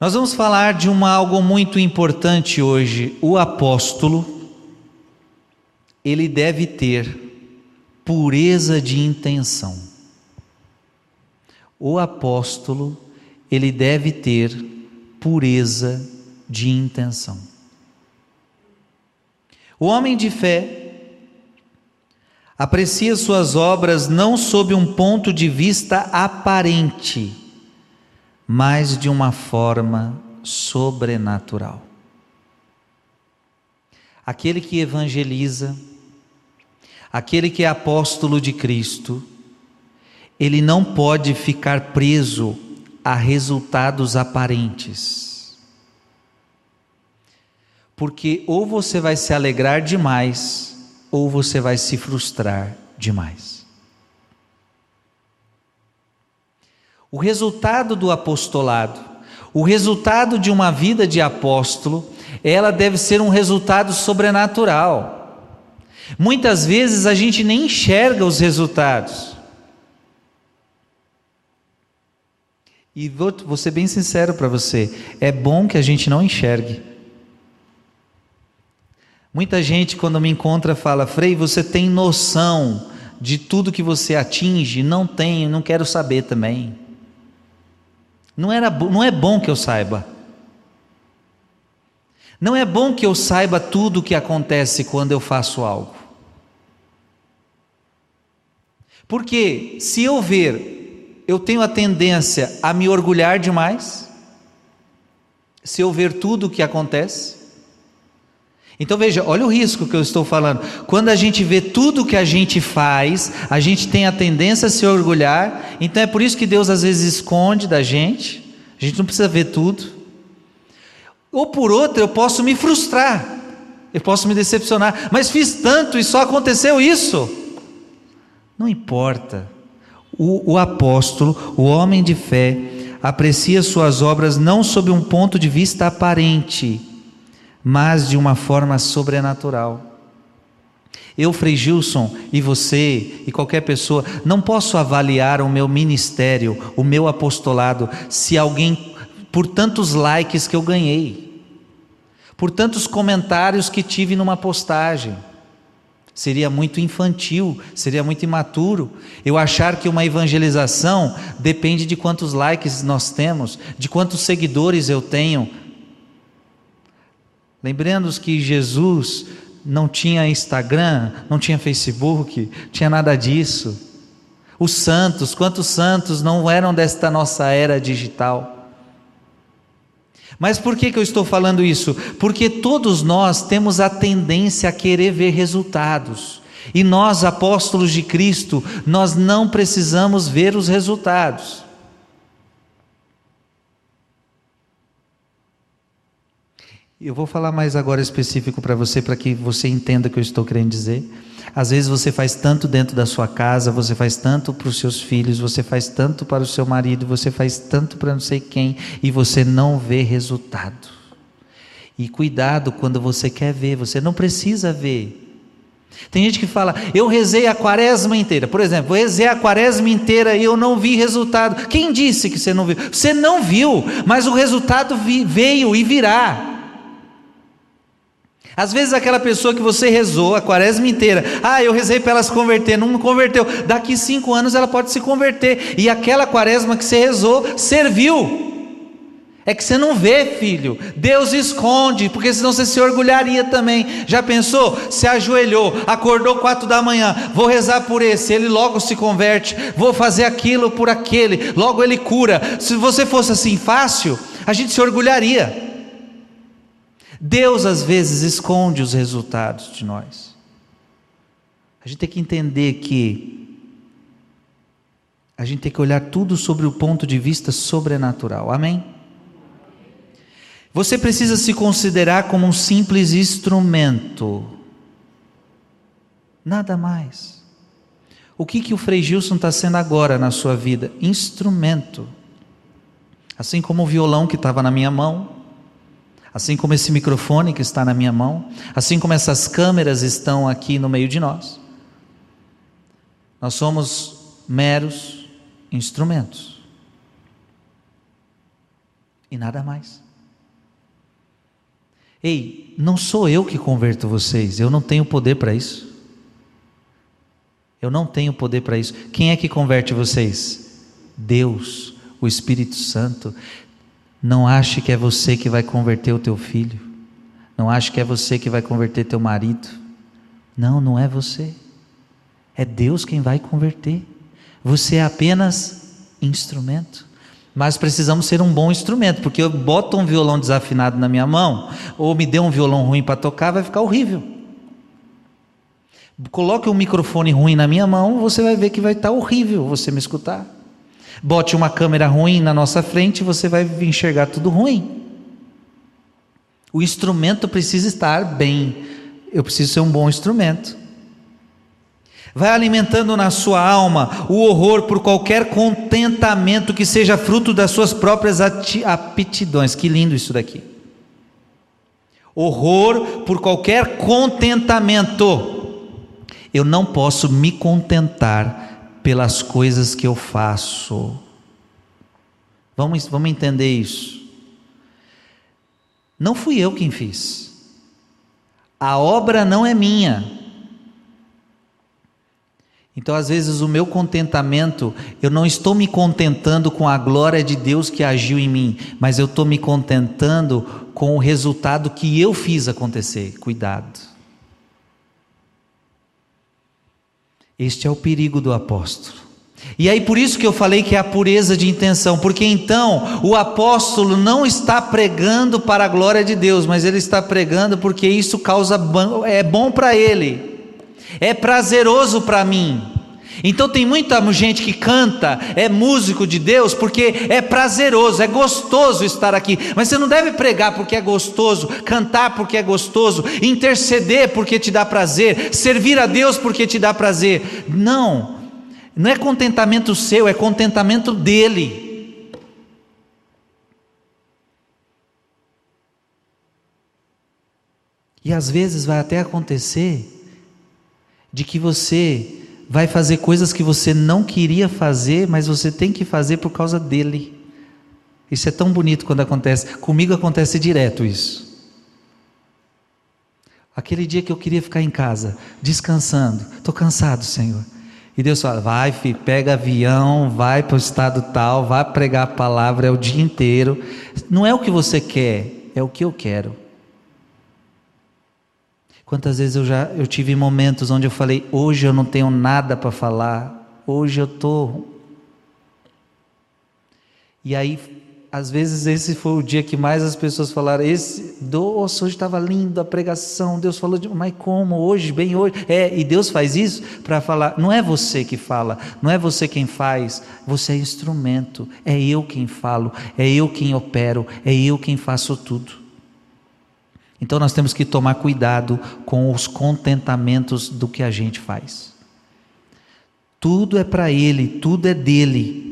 Nós vamos falar de uma algo muito importante hoje. O apóstolo ele deve ter pureza de intenção. O apóstolo ele deve ter pureza de intenção. O homem de fé aprecia suas obras não sob um ponto de vista aparente, mas de uma forma sobrenatural. Aquele que evangeliza, aquele que é apóstolo de Cristo, ele não pode ficar preso a resultados aparentes. Porque ou você vai se alegrar demais, ou você vai se frustrar demais. O resultado do apostolado, o resultado de uma vida de apóstolo, ela deve ser um resultado sobrenatural. Muitas vezes a gente nem enxerga os resultados. E vou, vou ser bem sincero para você: é bom que a gente não enxergue. Muita gente, quando me encontra, fala: Frei, você tem noção de tudo que você atinge? Não tenho, não quero saber também. Não, era, não é bom que eu saiba. Não é bom que eu saiba tudo o que acontece quando eu faço algo. Porque se eu ver, eu tenho a tendência a me orgulhar demais. Se eu ver tudo o que acontece, então veja, olha o risco que eu estou falando. Quando a gente vê tudo que a gente faz, a gente tem a tendência a se orgulhar. Então é por isso que Deus às vezes esconde da gente. A gente não precisa ver tudo. Ou por outra, eu posso me frustrar. Eu posso me decepcionar. Mas fiz tanto e só aconteceu isso. Não importa. O, o apóstolo, o homem de fé, aprecia suas obras não sob um ponto de vista aparente mas de uma forma sobrenatural. Eu, Frei Gilson, e você, e qualquer pessoa, não posso avaliar o meu ministério, o meu apostolado, se alguém, por tantos likes que eu ganhei, por tantos comentários que tive numa postagem. Seria muito infantil, seria muito imaturo eu achar que uma evangelização depende de quantos likes nós temos, de quantos seguidores eu tenho, Lembrando que Jesus não tinha Instagram, não tinha Facebook, tinha nada disso. Os santos, quantos santos não eram desta nossa era digital? Mas por que, que eu estou falando isso? Porque todos nós temos a tendência a querer ver resultados. E nós, apóstolos de Cristo, nós não precisamos ver os resultados. Eu vou falar mais agora específico para você, para que você entenda o que eu estou querendo dizer. Às vezes você faz tanto dentro da sua casa, você faz tanto para os seus filhos, você faz tanto para o seu marido, você faz tanto para não sei quem, e você não vê resultado. E cuidado quando você quer ver, você não precisa ver. Tem gente que fala, eu rezei a quaresma inteira. Por exemplo, eu rezei a quaresma inteira e eu não vi resultado. Quem disse que você não viu? Você não viu, mas o resultado veio e virá. Às vezes aquela pessoa que você rezou a quaresma inteira, ah, eu rezei para ela se converter, não converteu. Daqui cinco anos ela pode se converter. E aquela quaresma que você rezou serviu. É que você não vê, filho. Deus esconde, porque senão você se orgulharia também. Já pensou? Se ajoelhou, acordou quatro da manhã, vou rezar por esse, ele logo se converte, vou fazer aquilo por aquele, logo ele cura. Se você fosse assim fácil, a gente se orgulharia. Deus às vezes esconde os resultados de nós. A gente tem que entender que a gente tem que olhar tudo sobre o ponto de vista sobrenatural. Amém? Você precisa se considerar como um simples instrumento. Nada mais. O que, que o Frei Gilson está sendo agora na sua vida? Instrumento. Assim como o violão que estava na minha mão, assim como esse microfone que está na minha mão, assim como essas câmeras estão aqui no meio de nós. Nós somos meros instrumentos. E nada mais. Ei, não sou eu que converto vocês, eu não tenho poder para isso. Eu não tenho poder para isso. Quem é que converte vocês? Deus, o Espírito Santo. Não ache que é você que vai converter o teu filho. Não ache que é você que vai converter teu marido. Não, não é você. É Deus quem vai converter. Você é apenas instrumento. Mas precisamos ser um bom instrumento, porque eu boto um violão desafinado na minha mão, ou me dê um violão ruim para tocar, vai ficar horrível. Coloque um microfone ruim na minha mão, você vai ver que vai estar tá horrível você me escutar. Bote uma câmera ruim na nossa frente, você vai enxergar tudo ruim. O instrumento precisa estar bem. Eu preciso ser um bom instrumento. Vai alimentando na sua alma o horror por qualquer contentamento que seja fruto das suas próprias aptidões. Que lindo isso daqui. Horror por qualquer contentamento. Eu não posso me contentar pelas coisas que eu faço. Vamos, vamos entender isso. Não fui eu quem fiz. A obra não é minha. Então, às vezes, o meu contentamento, eu não estou me contentando com a glória de Deus que agiu em mim, mas eu estou me contentando com o resultado que eu fiz acontecer. Cuidado. Este é o perigo do apóstolo. E aí por isso que eu falei que é a pureza de intenção, porque então o apóstolo não está pregando para a glória de Deus, mas ele está pregando porque isso causa é bom para ele é prazeroso para mim. Então tem muita gente que canta, é músico de Deus, porque é prazeroso, é gostoso estar aqui. Mas você não deve pregar porque é gostoso, cantar porque é gostoso, interceder porque te dá prazer, servir a Deus porque te dá prazer. Não, não é contentamento seu, é contentamento dele. E às vezes vai até acontecer de que você vai fazer coisas que você não queria fazer, mas você tem que fazer por causa dele. Isso é tão bonito quando acontece. Comigo acontece direto isso. Aquele dia que eu queria ficar em casa, descansando, estou cansado, Senhor. E Deus fala: vai, filho, pega avião, vai para o estado tal, vai pregar a palavra, é o dia inteiro. Não é o que você quer, é o que eu quero. Quantas vezes eu já eu tive momentos onde eu falei, hoje eu não tenho nada para falar, hoje eu tô. E aí, às vezes esse foi o dia que mais as pessoas falaram, esse, nossa, hoje estava lindo a pregação, Deus falou de, mas como hoje, bem hoje, é, e Deus faz isso para falar, não é você que fala, não é você quem faz, você é instrumento, é eu quem falo, é eu quem opero, é eu quem faço tudo. Então nós temos que tomar cuidado com os contentamentos do que a gente faz. Tudo é para Ele, tudo é dele.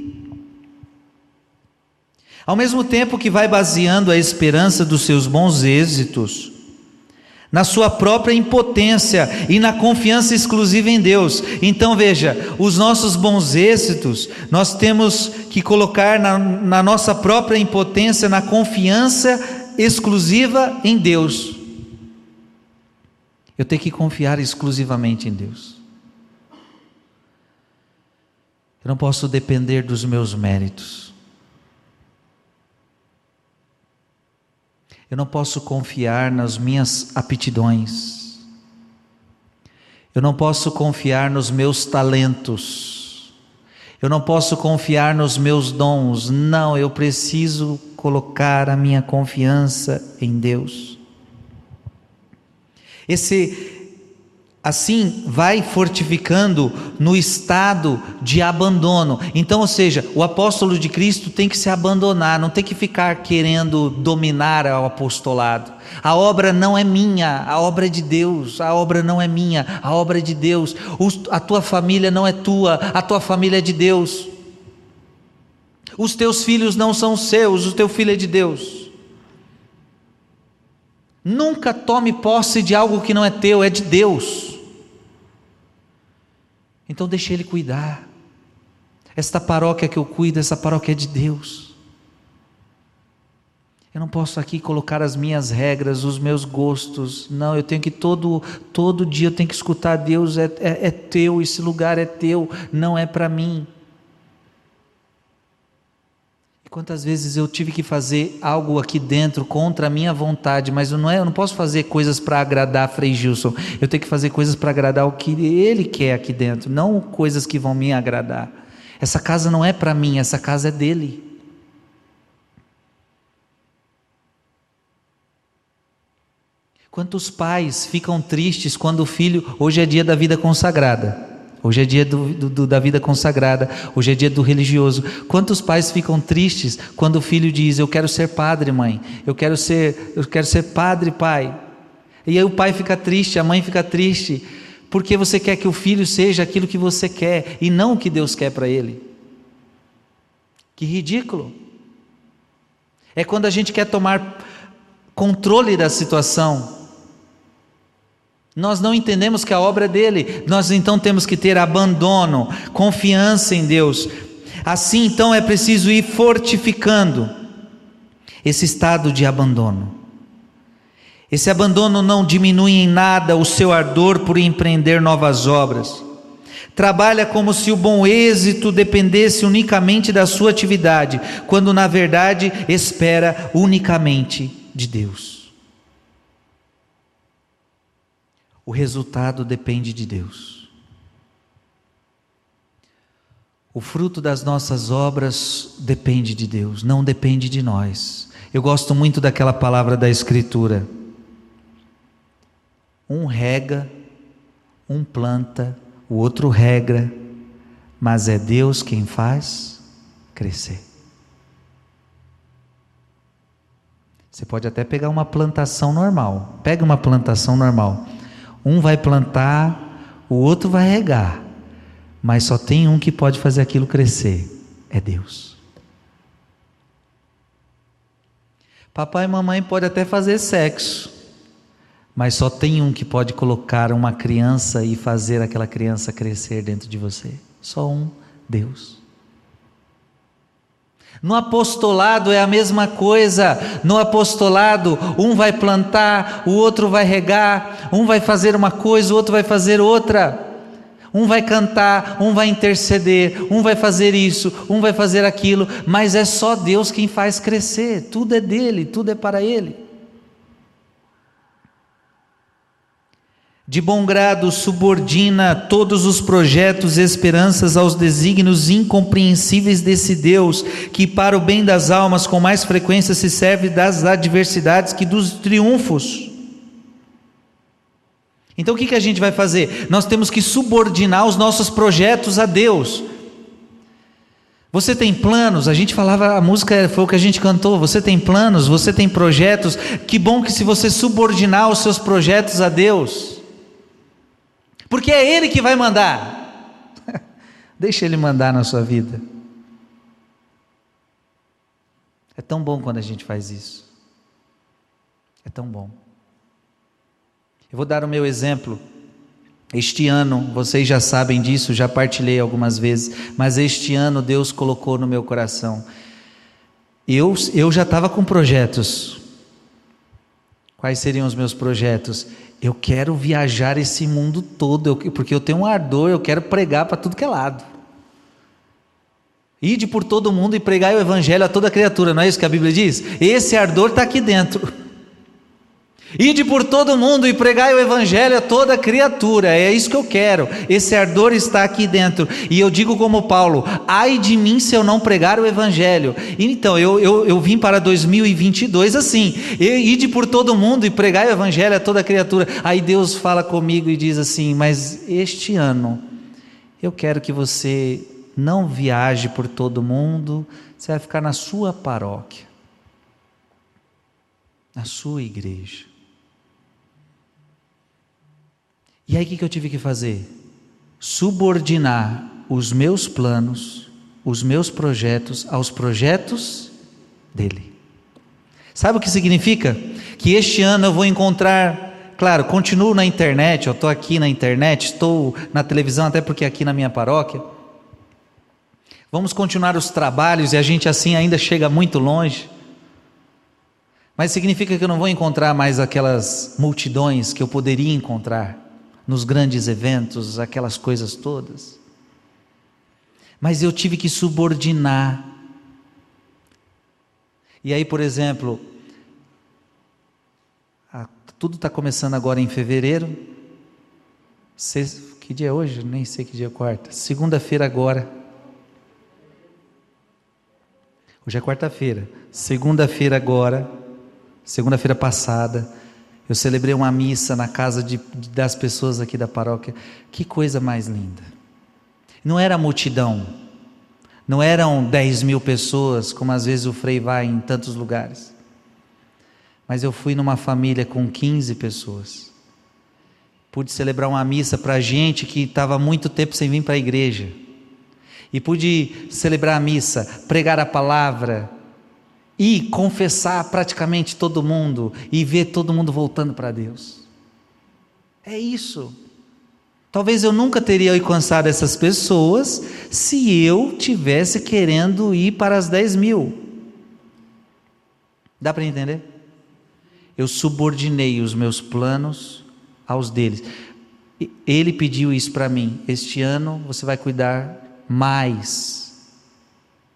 Ao mesmo tempo que vai baseando a esperança dos seus bons êxitos, na sua própria impotência e na confiança exclusiva em Deus. Então veja, os nossos bons êxitos, nós temos que colocar na, na nossa própria impotência, na confiança exclusiva em Deus. Eu tenho que confiar exclusivamente em Deus. Eu não posso depender dos meus méritos. Eu não posso confiar nas minhas aptidões. Eu não posso confiar nos meus talentos. Eu não posso confiar nos meus dons, não, eu preciso colocar a minha confiança em Deus. Esse assim vai fortificando no estado de abandono. Então, ou seja, o apóstolo de Cristo tem que se abandonar, não tem que ficar querendo dominar o apostolado. A obra não é minha, a obra é de Deus, a obra não é minha, a obra é de Deus. A tua família não é tua, a tua família é de Deus. Os teus filhos não são seus, o teu filho é de Deus. Nunca tome posse de algo que não é teu, é de Deus. Então deixe Ele cuidar. Esta paróquia que eu cuido, essa paróquia é de Deus. Eu não posso aqui colocar as minhas regras, os meus gostos. Não, eu tenho que todo todo dia eu tenho que escutar Deus é, é, é teu, esse lugar é teu, não é para mim. Quantas vezes eu tive que fazer algo aqui dentro contra a minha vontade, mas não é, eu não posso fazer coisas para agradar Frei Gilson. Eu tenho que fazer coisas para agradar o que ele quer aqui dentro, não coisas que vão me agradar. Essa casa não é para mim, essa casa é dele. Quantos pais ficam tristes quando o filho, hoje é dia da vida consagrada, hoje é dia do, do, da vida consagrada, hoje é dia do religioso. Quantos pais ficam tristes quando o filho diz: Eu quero ser padre, mãe, eu quero ser, eu quero ser padre, pai. E aí o pai fica triste, a mãe fica triste, porque você quer que o filho seja aquilo que você quer e não o que Deus quer para ele. Que ridículo! É quando a gente quer tomar controle da situação nós não entendemos que a obra é dele, nós então temos que ter abandono, confiança em Deus. Assim então é preciso ir fortificando esse estado de abandono. Esse abandono não diminui em nada o seu ardor por empreender novas obras. Trabalha como se o bom êxito dependesse unicamente da sua atividade, quando na verdade espera unicamente de Deus. O resultado depende de Deus. O fruto das nossas obras depende de Deus, não depende de nós. Eu gosto muito daquela palavra da Escritura. Um rega, um planta, o outro regra, mas é Deus quem faz crescer. Você pode até pegar uma plantação normal. Pega uma plantação normal. Um vai plantar, o outro vai regar, mas só tem um que pode fazer aquilo crescer: é Deus. Papai e mamãe podem até fazer sexo, mas só tem um que pode colocar uma criança e fazer aquela criança crescer dentro de você: só um, Deus. No apostolado é a mesma coisa. No apostolado, um vai plantar, o outro vai regar, um vai fazer uma coisa, o outro vai fazer outra. Um vai cantar, um vai interceder, um vai fazer isso, um vai fazer aquilo, mas é só Deus quem faz crescer. Tudo é dele, tudo é para ele. De bom grado subordina todos os projetos e esperanças aos desígnios incompreensíveis desse Deus, que para o bem das almas com mais frequência se serve das adversidades que dos triunfos. Então o que, que a gente vai fazer? Nós temos que subordinar os nossos projetos a Deus. Você tem planos? A gente falava, a música foi o que a gente cantou. Você tem planos? Você tem projetos? Que bom que se você subordinar os seus projetos a Deus porque é Ele que vai mandar. Deixa Ele mandar na sua vida. É tão bom quando a gente faz isso. É tão bom. Eu vou dar o meu exemplo. Este ano, vocês já sabem disso, já partilhei algumas vezes, mas este ano Deus colocou no meu coração. Eu, eu já estava com projetos. Quais seriam os meus projetos? Eu quero viajar esse mundo todo, porque eu tenho um ardor, eu quero pregar para tudo que é lado. Ide por todo mundo e pregai o evangelho a toda criatura, não é isso que a Bíblia diz? Esse ardor está aqui dentro. Ide por todo mundo e pregai o evangelho a toda criatura. É isso que eu quero. Esse ardor está aqui dentro. E eu digo como Paulo: ai de mim se eu não pregar o evangelho. Então, eu, eu, eu vim para 2022 assim: ide por todo mundo e pregai o evangelho a toda criatura. Aí Deus fala comigo e diz assim: mas este ano eu quero que você não viaje por todo mundo, você vai ficar na sua paróquia, na sua igreja. E aí o que eu tive que fazer? Subordinar os meus planos, os meus projetos aos projetos dele. Sabe o que significa? Que este ano eu vou encontrar, claro, continuo na internet, eu estou aqui na internet, estou na televisão, até porque aqui na minha paróquia. Vamos continuar os trabalhos e a gente assim ainda chega muito longe. Mas significa que eu não vou encontrar mais aquelas multidões que eu poderia encontrar nos grandes eventos, aquelas coisas todas. Mas eu tive que subordinar. E aí, por exemplo, tudo está começando agora em fevereiro. Que dia é hoje? Nem sei que dia é quarta. Segunda-feira agora. Hoje é quarta-feira. Segunda-feira agora, segunda-feira passada, eu celebrei uma missa na casa de, das pessoas aqui da paróquia. Que coisa mais linda. Não era multidão, não eram 10 mil pessoas, como às vezes o Frei vai em tantos lugares mas eu fui numa família com 15 pessoas. Pude celebrar uma missa para gente que estava muito tempo sem vir para a igreja. E pude celebrar a missa, pregar a palavra e confessar praticamente todo mundo e ver todo mundo voltando para Deus. É isso. Talvez eu nunca teria alcançado essas pessoas se eu tivesse querendo ir para as 10 mil. Dá para entender? eu subordinei os meus planos aos deles. Ele pediu isso para mim. Este ano você vai cuidar mais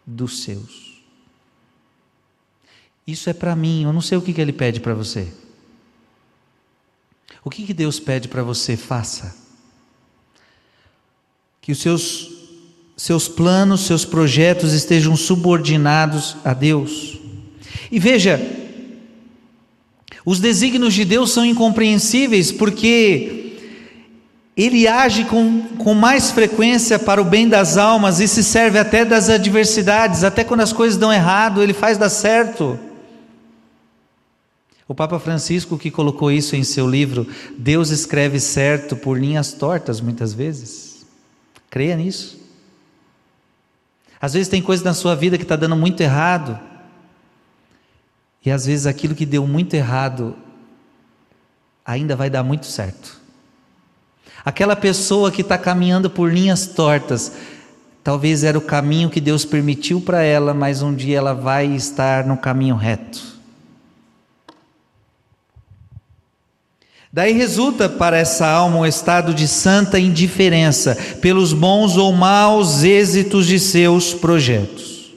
dos seus. Isso é para mim. Eu não sei o que, que ele pede para você. O que, que Deus pede para você? Faça. Que os seus, seus planos, seus projetos estejam subordinados a Deus. E veja, os desígnios de Deus são incompreensíveis porque Ele age com, com mais frequência para o bem das almas e se serve até das adversidades, até quando as coisas dão errado, Ele faz dar certo. O Papa Francisco, que colocou isso em seu livro, Deus escreve certo por linhas tortas, muitas vezes. Creia nisso. Às vezes tem coisa na sua vida que está dando muito errado. E às vezes aquilo que deu muito errado ainda vai dar muito certo. Aquela pessoa que está caminhando por linhas tortas, talvez era o caminho que Deus permitiu para ela, mas um dia ela vai estar no caminho reto. Daí resulta para essa alma um estado de santa indiferença pelos bons ou maus êxitos de seus projetos.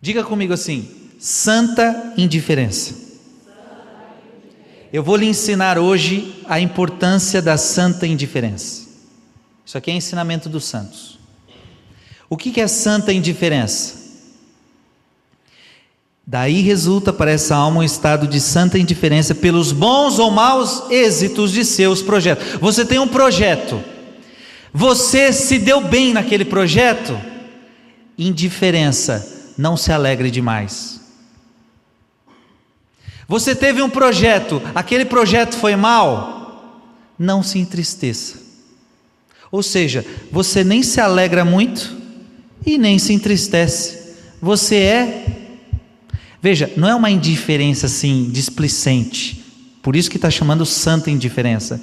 Diga comigo assim: santa indiferença. Eu vou lhe ensinar hoje a importância da santa indiferença. Isso aqui é ensinamento dos santos. O que é santa indiferença? Daí resulta para essa alma um estado de santa indiferença pelos bons ou maus êxitos de seus projetos. Você tem um projeto, você se deu bem naquele projeto, indiferença não se alegre demais. Você teve um projeto, aquele projeto foi mal, não se entristeça. Ou seja, você nem se alegra muito e nem se entristece. Você é. Veja, não é uma indiferença assim, displicente. Por isso que está chamando santa indiferença.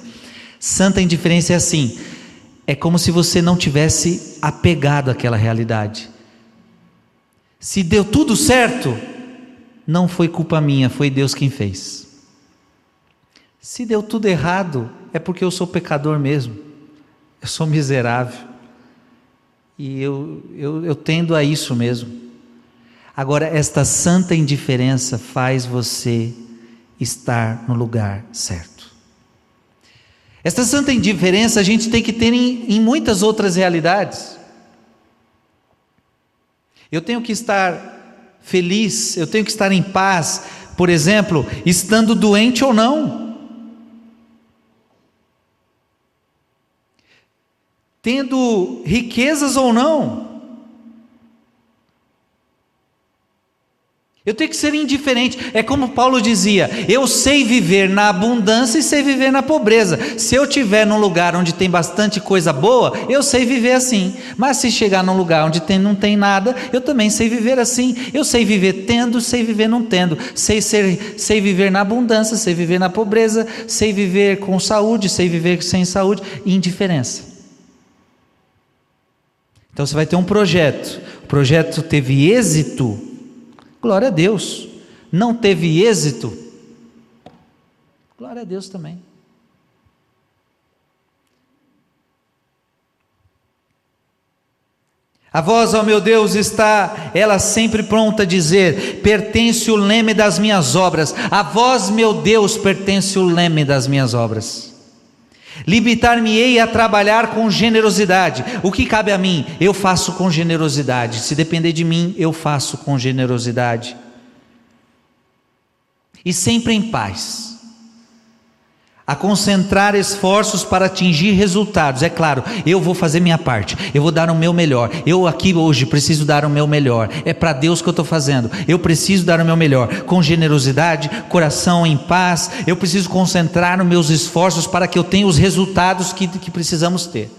Santa indiferença é assim: é como se você não tivesse apegado àquela realidade. Se deu tudo certo, não foi culpa minha, foi Deus quem fez. Se deu tudo errado, é porque eu sou pecador mesmo, eu sou miserável. E eu, eu, eu tendo a isso mesmo. Agora, esta santa indiferença faz você estar no lugar certo. Esta santa indiferença a gente tem que ter em, em muitas outras realidades. Eu tenho que estar feliz, eu tenho que estar em paz, por exemplo, estando doente ou não. Tendo riquezas ou não. Eu tenho que ser indiferente. É como Paulo dizia: eu sei viver na abundância e sei viver na pobreza. Se eu estiver num lugar onde tem bastante coisa boa, eu sei viver assim. Mas se chegar num lugar onde tem, não tem nada, eu também sei viver assim. Eu sei viver tendo, sei viver não tendo. Sei, ser, sei viver na abundância, sei viver na pobreza, sei viver com saúde, sei viver sem saúde. Indiferença. Então você vai ter um projeto. O projeto teve êxito Glória a Deus. Não teve êxito? Glória a Deus também. A voz, ó meu Deus, está ela sempre pronta a dizer: pertence o leme das minhas obras. A voz, meu Deus, pertence o leme das minhas obras. Limitar-me-ei a trabalhar com generosidade. O que cabe a mim, eu faço com generosidade. Se depender de mim, eu faço com generosidade. E sempre em paz a concentrar esforços para atingir resultados. É claro, eu vou fazer minha parte, eu vou dar o meu melhor. Eu aqui hoje preciso dar o meu melhor. É para Deus que eu estou fazendo. Eu preciso dar o meu melhor, com generosidade, coração em paz. Eu preciso concentrar os meus esforços para que eu tenha os resultados que, que precisamos ter.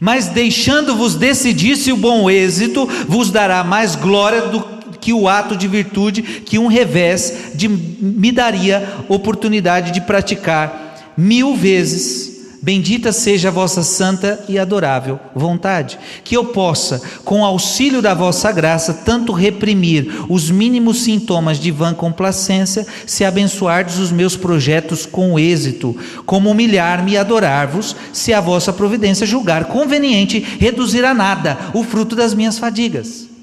Mas deixando-vos decidir se o bom êxito vos dará mais glória do que o ato de virtude que um revés de, me daria oportunidade de praticar mil vezes. Bendita seja a vossa santa e adorável vontade, que eu possa, com auxílio da vossa graça, tanto reprimir os mínimos sintomas de vã complacência, se abençoardes os meus projetos com êxito, como humilhar-me e adorar-vos, se a vossa providência julgar conveniente reduzir a nada o fruto das minhas fadigas.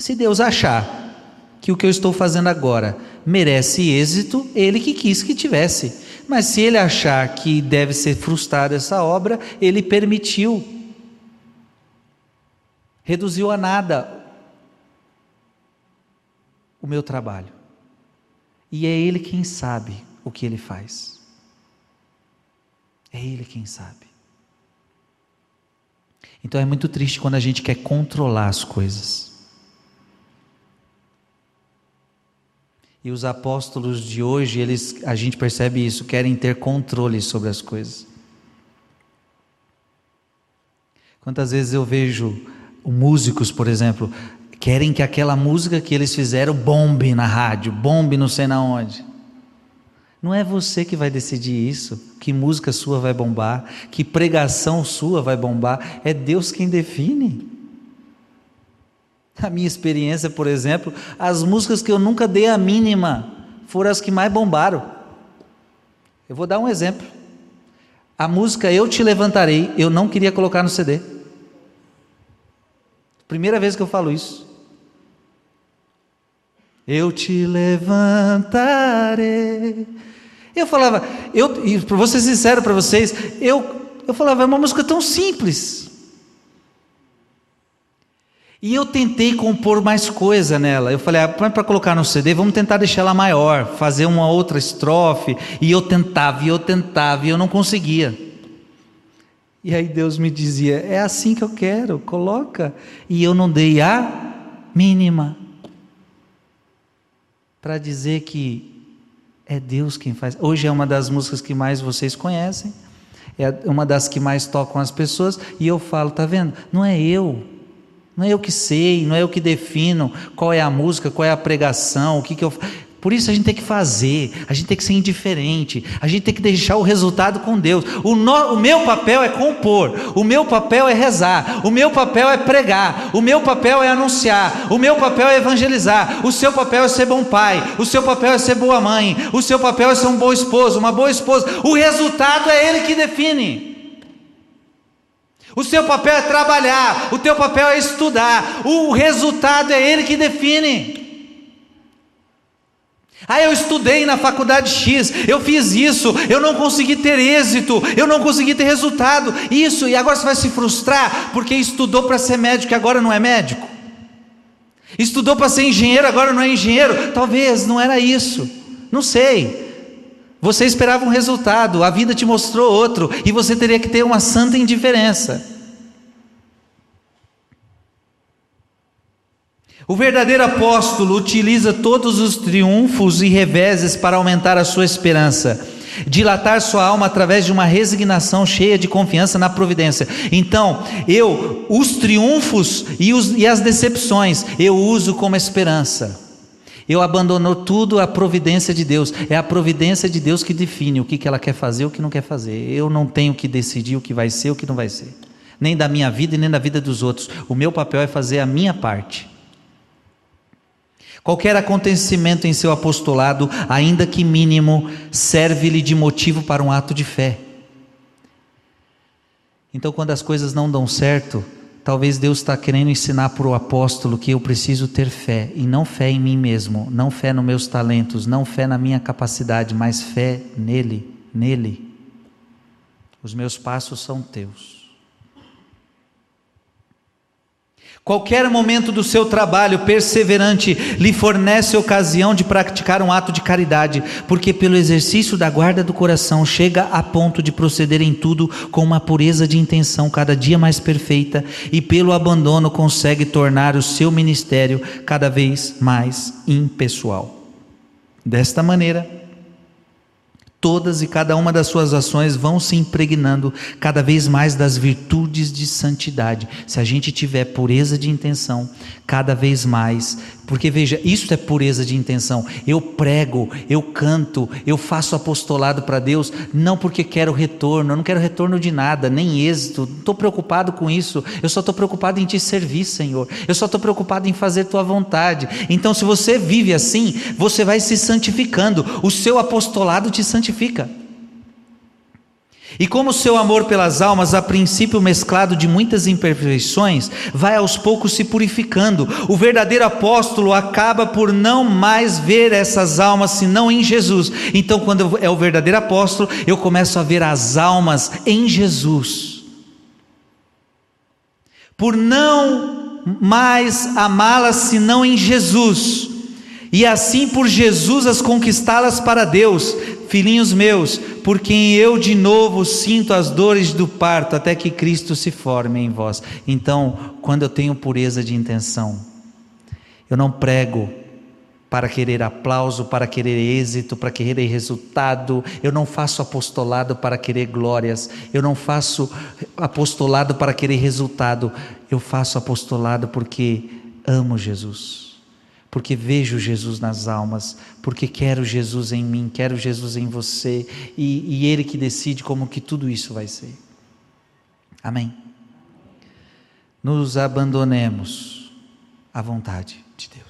Se Deus achar que o que eu estou fazendo agora merece êxito, ele que quis que tivesse. Mas se ele achar que deve ser frustrada essa obra, ele permitiu. Reduziu a nada o meu trabalho. E é ele quem sabe o que ele faz. É ele quem sabe. Então é muito triste quando a gente quer controlar as coisas. E os apóstolos de hoje, eles, a gente percebe isso, querem ter controle sobre as coisas. Quantas vezes eu vejo músicos, por exemplo, querem que aquela música que eles fizeram bombe na rádio, bombe não sei na onde. Não é você que vai decidir isso, que música sua vai bombar, que pregação sua vai bombar, é Deus quem define. A minha experiência, por exemplo, as músicas que eu nunca dei a mínima foram as que mais bombaram. Eu vou dar um exemplo. A música Eu Te Levantarei, eu não queria colocar no CD. Primeira vez que eu falo isso. Eu te levantarei. Eu falava, eu, e para ser sincero para vocês, eu, eu falava, é uma música tão simples. E eu tentei compor mais coisa nela. Eu falei, ah, para colocar no CD, vamos tentar deixar ela maior, fazer uma outra estrofe. E eu tentava, e eu tentava, e eu não conseguia. E aí Deus me dizia: é assim que eu quero, coloca. E eu não dei a mínima. Para dizer que é Deus quem faz. Hoje é uma das músicas que mais vocês conhecem, é uma das que mais tocam as pessoas. E eu falo, tá vendo? Não é eu não é eu que sei, não é eu que defino qual é a música, qual é a pregação, o que, que eu. Por isso a gente tem que fazer, a gente tem que ser indiferente, a gente tem que deixar o resultado com Deus. O, no, o, meu papel é compor, o meu papel é rezar, o meu papel é pregar, o meu papel é anunciar, o meu papel é evangelizar, o seu papel é ser bom pai, o seu papel é ser boa mãe, o seu papel é ser um bom esposo, uma boa esposa. O resultado é Ele que define. O seu papel é trabalhar, o teu papel é estudar, o resultado é ele que define. Ah, eu estudei na faculdade X, eu fiz isso, eu não consegui ter êxito, eu não consegui ter resultado, isso, e agora você vai se frustrar porque estudou para ser médico e agora não é médico. Estudou para ser engenheiro, agora não é engenheiro. Talvez não era isso, não sei. Você esperava um resultado, a vida te mostrou outro, e você teria que ter uma santa indiferença. O verdadeiro apóstolo utiliza todos os triunfos e reveses para aumentar a sua esperança, dilatar sua alma através de uma resignação cheia de confiança na providência. Então, eu, os triunfos e, os, e as decepções, eu uso como esperança. Eu abandono tudo à providência de Deus. É a providência de Deus que define o que, que ela quer fazer, o que não quer fazer. Eu não tenho que decidir o que vai ser, o que não vai ser. Nem da minha vida e nem da vida dos outros. O meu papel é fazer a minha parte. Qualquer acontecimento em seu apostolado, ainda que mínimo, serve-lhe de motivo para um ato de fé. Então, quando as coisas não dão certo, talvez Deus está querendo ensinar para o apóstolo que eu preciso ter fé, e não fé em mim mesmo, não fé nos meus talentos, não fé na minha capacidade, mas fé nele, nele. Os meus passos são teus. Qualquer momento do seu trabalho perseverante lhe fornece ocasião de praticar um ato de caridade, porque pelo exercício da guarda do coração chega a ponto de proceder em tudo com uma pureza de intenção cada dia mais perfeita e pelo abandono consegue tornar o seu ministério cada vez mais impessoal. Desta maneira, Todas e cada uma das suas ações vão se impregnando cada vez mais das virtudes de santidade. Se a gente tiver pureza de intenção, cada vez mais porque veja, isso é pureza de intenção. Eu prego, eu canto, eu faço apostolado para Deus, não porque quero retorno, eu não quero retorno de nada, nem êxito, não estou preocupado com isso, eu só estou preocupado em te servir, Senhor, eu só estou preocupado em fazer tua vontade. Então, se você vive assim, você vai se santificando, o seu apostolado te santifica. E como seu amor pelas almas, a princípio mesclado de muitas imperfeições, vai aos poucos se purificando, o verdadeiro apóstolo acaba por não mais ver essas almas senão em Jesus. Então, quando é o verdadeiro apóstolo, eu começo a ver as almas em Jesus. Por não mais amá-las senão em Jesus, e assim por Jesus as conquistá-las para Deus, filhinhos meus, por quem eu de novo sinto as dores do parto, até que Cristo se forme em vós. Então, quando eu tenho pureza de intenção, eu não prego para querer aplauso, para querer êxito, para querer resultado. Eu não faço apostolado para querer glórias. Eu não faço apostolado para querer resultado. Eu faço apostolado porque amo Jesus porque vejo Jesus nas almas, porque quero Jesus em mim, quero Jesus em você, e, e Ele que decide como que tudo isso vai ser. Amém. Nos abandonemos à vontade de Deus.